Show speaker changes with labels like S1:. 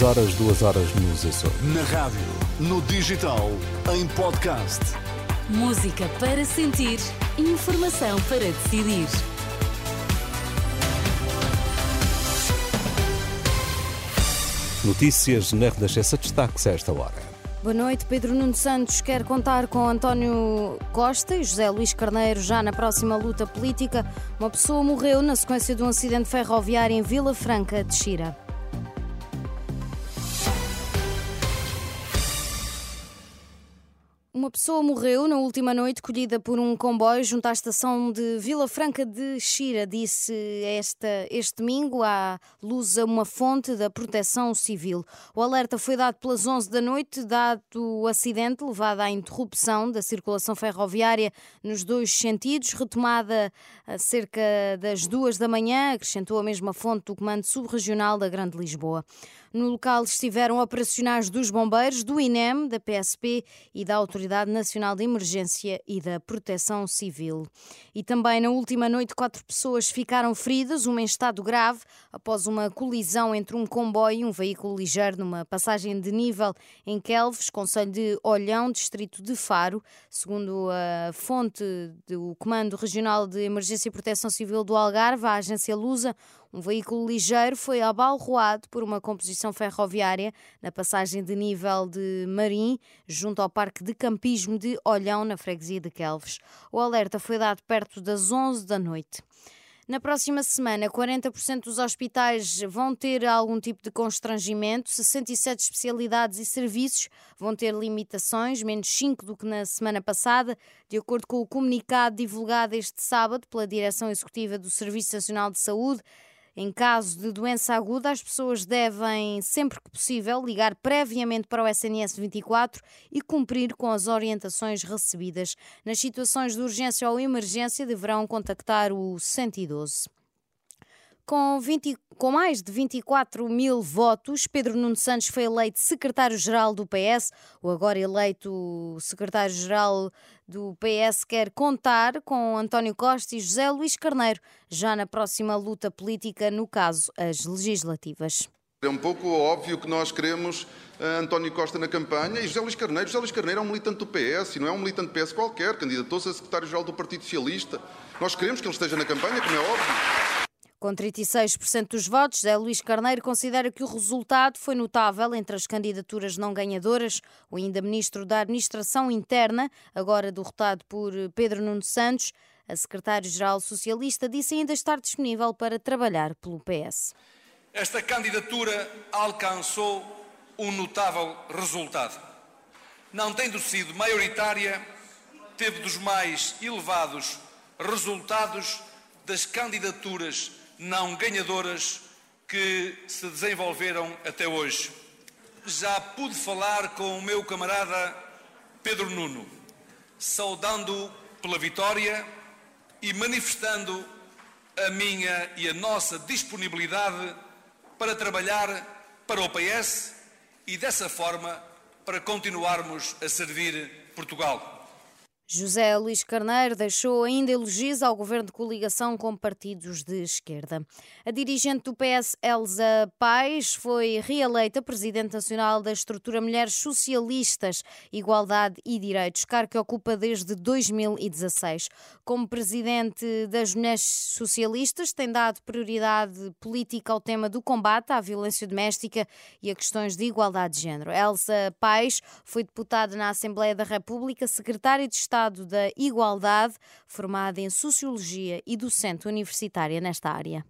S1: 6 horas, 2 horas nos Açores.
S2: Na rádio, no digital, em podcast.
S3: Música para sentir, informação para decidir.
S1: Notícias na Renascença destaque-se a esta hora.
S4: Boa noite. Pedro Nuno Santos quer contar com António Costa e José Luís Carneiro já na próxima luta política. Uma pessoa morreu na sequência de um acidente ferroviário em Vila Franca de Xira. Uma pessoa morreu na última noite colhida por um comboio junto à estação de Vila Franca de Xira, disse esta, este domingo à luz uma fonte da proteção civil. O alerta foi dado pelas 11 da noite, dado o acidente levado à interrupção da circulação ferroviária nos dois sentidos, retomada a cerca das duas da manhã, acrescentou a mesma fonte do Comando Subregional da Grande Lisboa. No local estiveram operacionais dos bombeiros, do INEM, da PSP e da Autoridade Nacional de Emergência e da Proteção Civil. E também na última noite, quatro pessoas ficaram feridas, uma em estado grave, após uma colisão entre um comboio e um veículo ligeiro numa passagem de nível em Kelves, Conselho de Olhão, distrito de Faro. Segundo a fonte do Comando Regional de Emergência e Proteção Civil do Algarve, a agência Lusa, um veículo ligeiro foi abalroado por uma composição ferroviária na passagem de nível de Marim, junto ao Parque de Campismo de Olhão, na freguesia de Quelves. O alerta foi dado perto das 11 da noite. Na próxima semana, 40% dos hospitais vão ter algum tipo de constrangimento, 67 especialidades e serviços vão ter limitações, menos 5 do que na semana passada, de acordo com o comunicado divulgado este sábado pela Direção Executiva do Serviço Nacional de Saúde. Em caso de doença aguda, as pessoas devem, sempre que possível, ligar previamente para o SNS 24 e cumprir com as orientações recebidas. Nas situações de urgência ou emergência, deverão contactar o 112. Com, 20, com, mais de 24 mil votos, Pedro Nuno Santos foi eleito secretário-geral do PS. O agora eleito secretário-geral do PS quer contar com António Costa e José Luís Carneiro já na próxima luta política, no caso, as legislativas.
S5: É um pouco óbvio que nós queremos uh, António Costa na campanha e José Luís Carneiro. José Luís Carneiro é um militante do PS e não é um militante do PS qualquer, candidatou-se a secretário-geral do Partido Socialista. Nós queremos que ele esteja na campanha, como é óbvio.
S4: Com 36% dos votos, Zé Luís Carneiro considera que o resultado foi notável entre as candidaturas não ganhadoras. O ainda ministro da Administração Interna, agora derrotado por Pedro Nuno Santos, a secretário-geral socialista, disse ainda estar disponível para trabalhar pelo PS.
S6: Esta candidatura alcançou um notável resultado. Não tendo sido maioritária, teve dos mais elevados resultados das candidaturas não ganhadoras que se desenvolveram até hoje. Já pude falar com o meu camarada Pedro Nuno, saudando pela vitória e manifestando a minha e a nossa disponibilidade para trabalhar para o PS e dessa forma para continuarmos a servir Portugal.
S4: José Luís Carneiro deixou ainda elogios ao governo de coligação com partidos de esquerda. A dirigente do PS, Elza Paes, foi reeleita presidente nacional da estrutura Mulheres Socialistas, Igualdade e Direitos, cargo que ocupa desde 2016. Como presidente das Mulheres Socialistas, tem dado prioridade política ao tema do combate à violência doméstica e a questões de igualdade de género. Elsa Paes foi deputada na Assembleia da República, secretária de Estado Estado da Igualdade, formada em Sociologia e docente universitária nesta área.